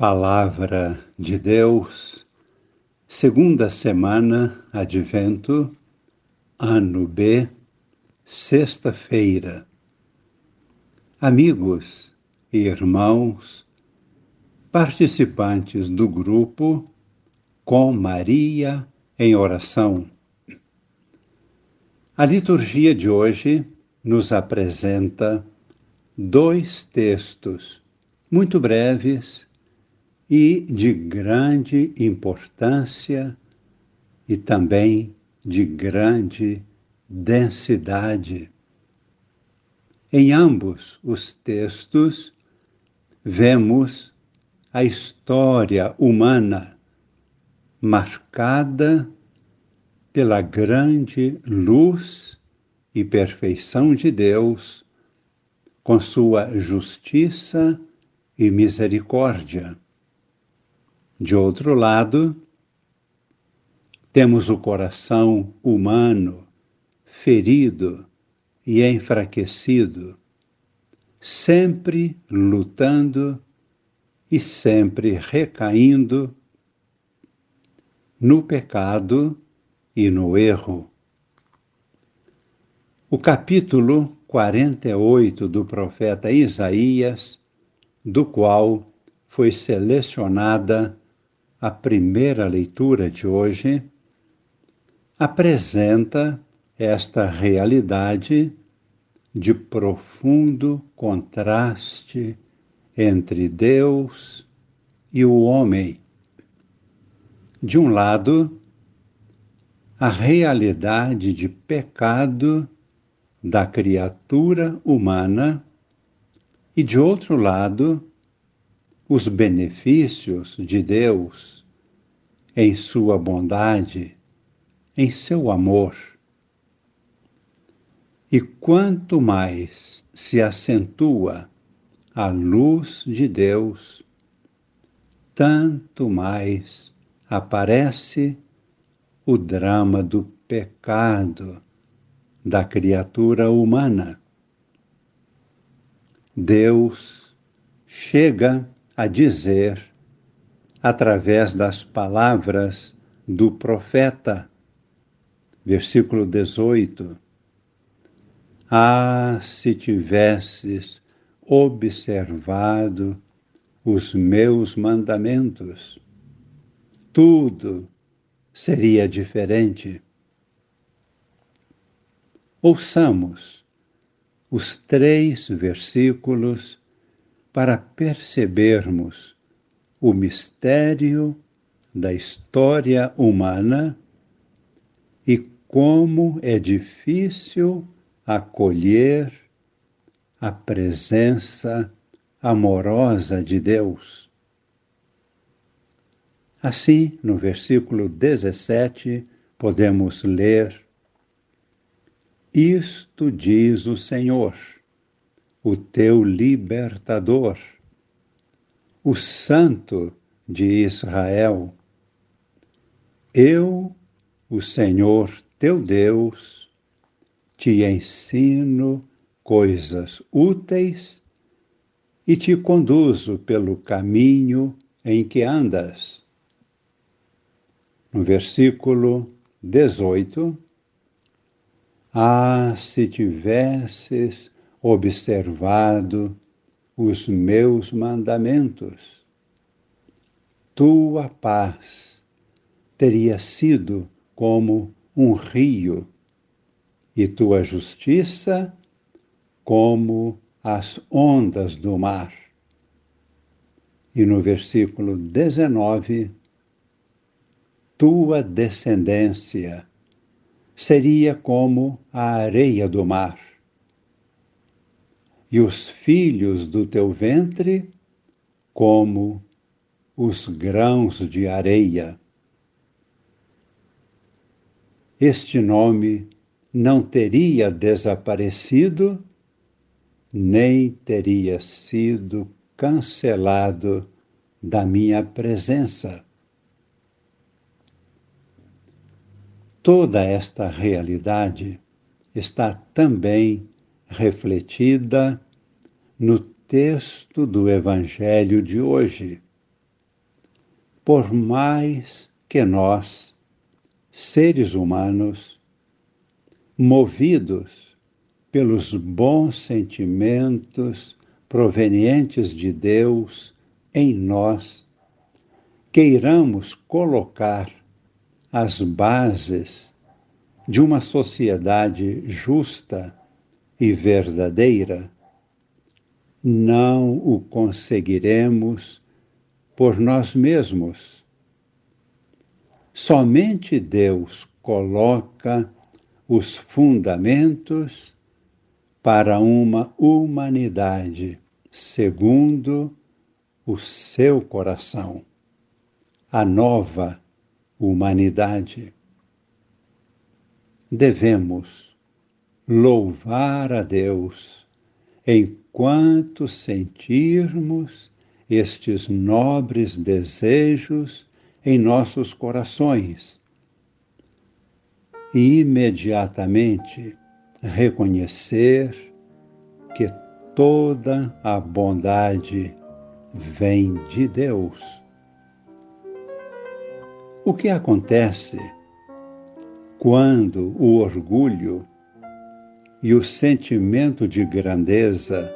Palavra de Deus, segunda semana, Advento, ano B, sexta-feira. Amigos e irmãos, participantes do grupo Com Maria em Oração. A liturgia de hoje nos apresenta dois textos muito breves e de grande importância e também de grande densidade. Em ambos os textos, vemos a história humana marcada pela grande luz e perfeição de Deus, com sua justiça e misericórdia. De outro lado, temos o coração humano ferido e enfraquecido, sempre lutando e sempre recaindo no pecado e no erro. O capítulo 48 do profeta Isaías, do qual foi selecionada a primeira leitura de hoje apresenta esta realidade de profundo contraste entre Deus e o homem. De um lado, a realidade de pecado da criatura humana, e de outro lado, os benefícios de Deus em sua bondade, em seu amor. E quanto mais se acentua a luz de Deus, tanto mais aparece o drama do pecado da criatura humana. Deus chega a dizer, através das palavras do profeta. Versículo 18. Ah, se tivesses observado os meus mandamentos, tudo seria diferente. Ouçamos os três versículos para percebermos o mistério da história humana e como é difícil acolher a presença amorosa de Deus. Assim, no versículo 17, podemos ler: Isto diz o Senhor o teu libertador, o Santo de Israel. Eu, o Senhor teu Deus, te ensino coisas úteis e te conduzo pelo caminho em que andas. No versículo 18, Ah, se tivesses observado os meus mandamentos. Tua paz teria sido como um rio, e tua justiça como as ondas do mar. E no versículo 19, tua descendência seria como a areia do mar e os filhos do teu ventre como os grãos de areia. Este nome não teria desaparecido, nem teria sido cancelado da minha presença. Toda esta realidade está também refletida no texto do Evangelho de hoje, por mais que nós, seres humanos, movidos pelos bons sentimentos provenientes de Deus em nós, queiramos colocar as bases de uma sociedade justa e verdadeira, não o conseguiremos por nós mesmos. Somente Deus coloca os fundamentos para uma humanidade segundo o seu coração, a nova humanidade. Devemos louvar a Deus enquanto sentirmos estes nobres desejos em nossos corações e imediatamente reconhecer que toda a bondade vem de Deus. O que acontece quando o orgulho e o sentimento de grandeza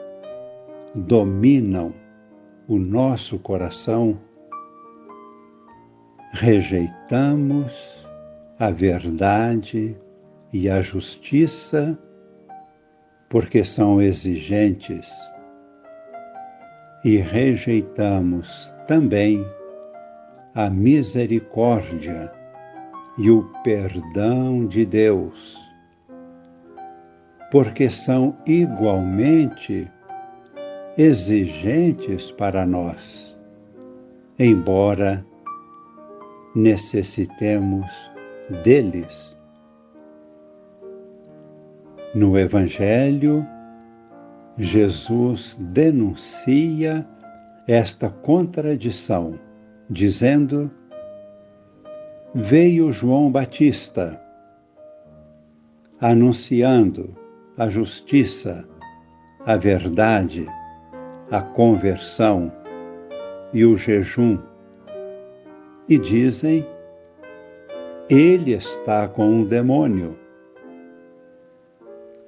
dominam o nosso coração, rejeitamos a verdade e a justiça porque são exigentes e rejeitamos também a misericórdia e o perdão de Deus, porque são igualmente exigentes para nós, embora necessitemos deles. No Evangelho, Jesus denuncia esta contradição, dizendo: Veio João Batista, anunciando a justiça, a verdade, a conversão e o jejum, e dizem: Ele está com um demônio.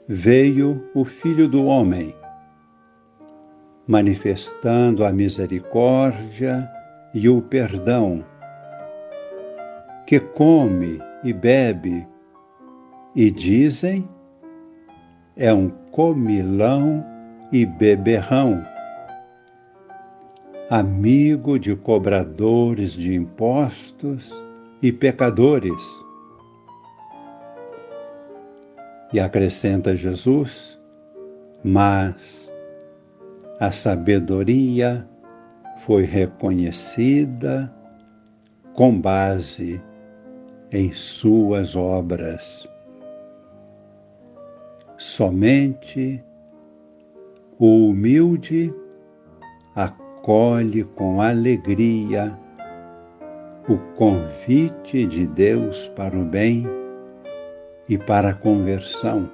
Veio o Filho do Homem, manifestando a misericórdia e o perdão, que come e bebe, e dizem: é um comilão e beberrão amigo de cobradores de impostos e pecadores. E acrescenta Jesus, mas a sabedoria foi reconhecida com base em suas obras. Somente o humilde acolhe com alegria o convite de Deus para o bem e para a conversão,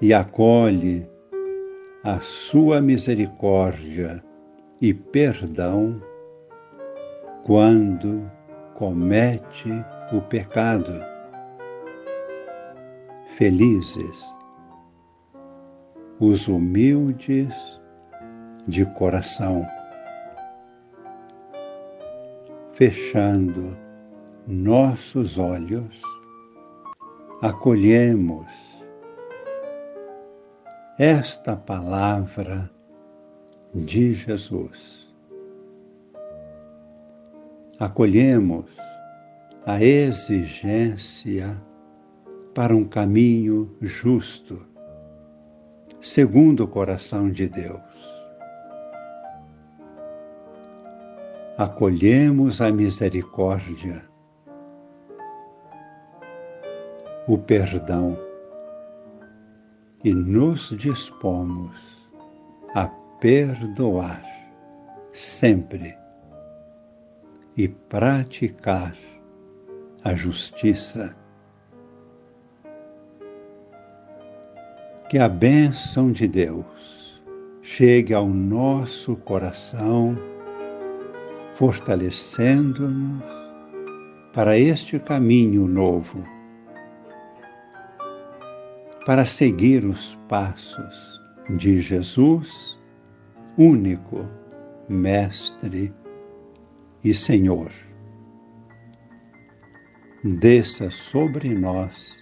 e acolhe a sua misericórdia e perdão quando comete o pecado. Felizes os humildes de coração, fechando nossos olhos, acolhemos esta palavra de Jesus. Acolhemos a exigência para um caminho justo segundo o coração de Deus. Acolhemos a misericórdia, o perdão e nos dispomos a perdoar sempre e praticar a justiça Que a bênção de Deus chegue ao nosso coração fortalecendo-nos para este caminho novo, para seguir os passos de Jesus, único Mestre e Senhor. Desça sobre nós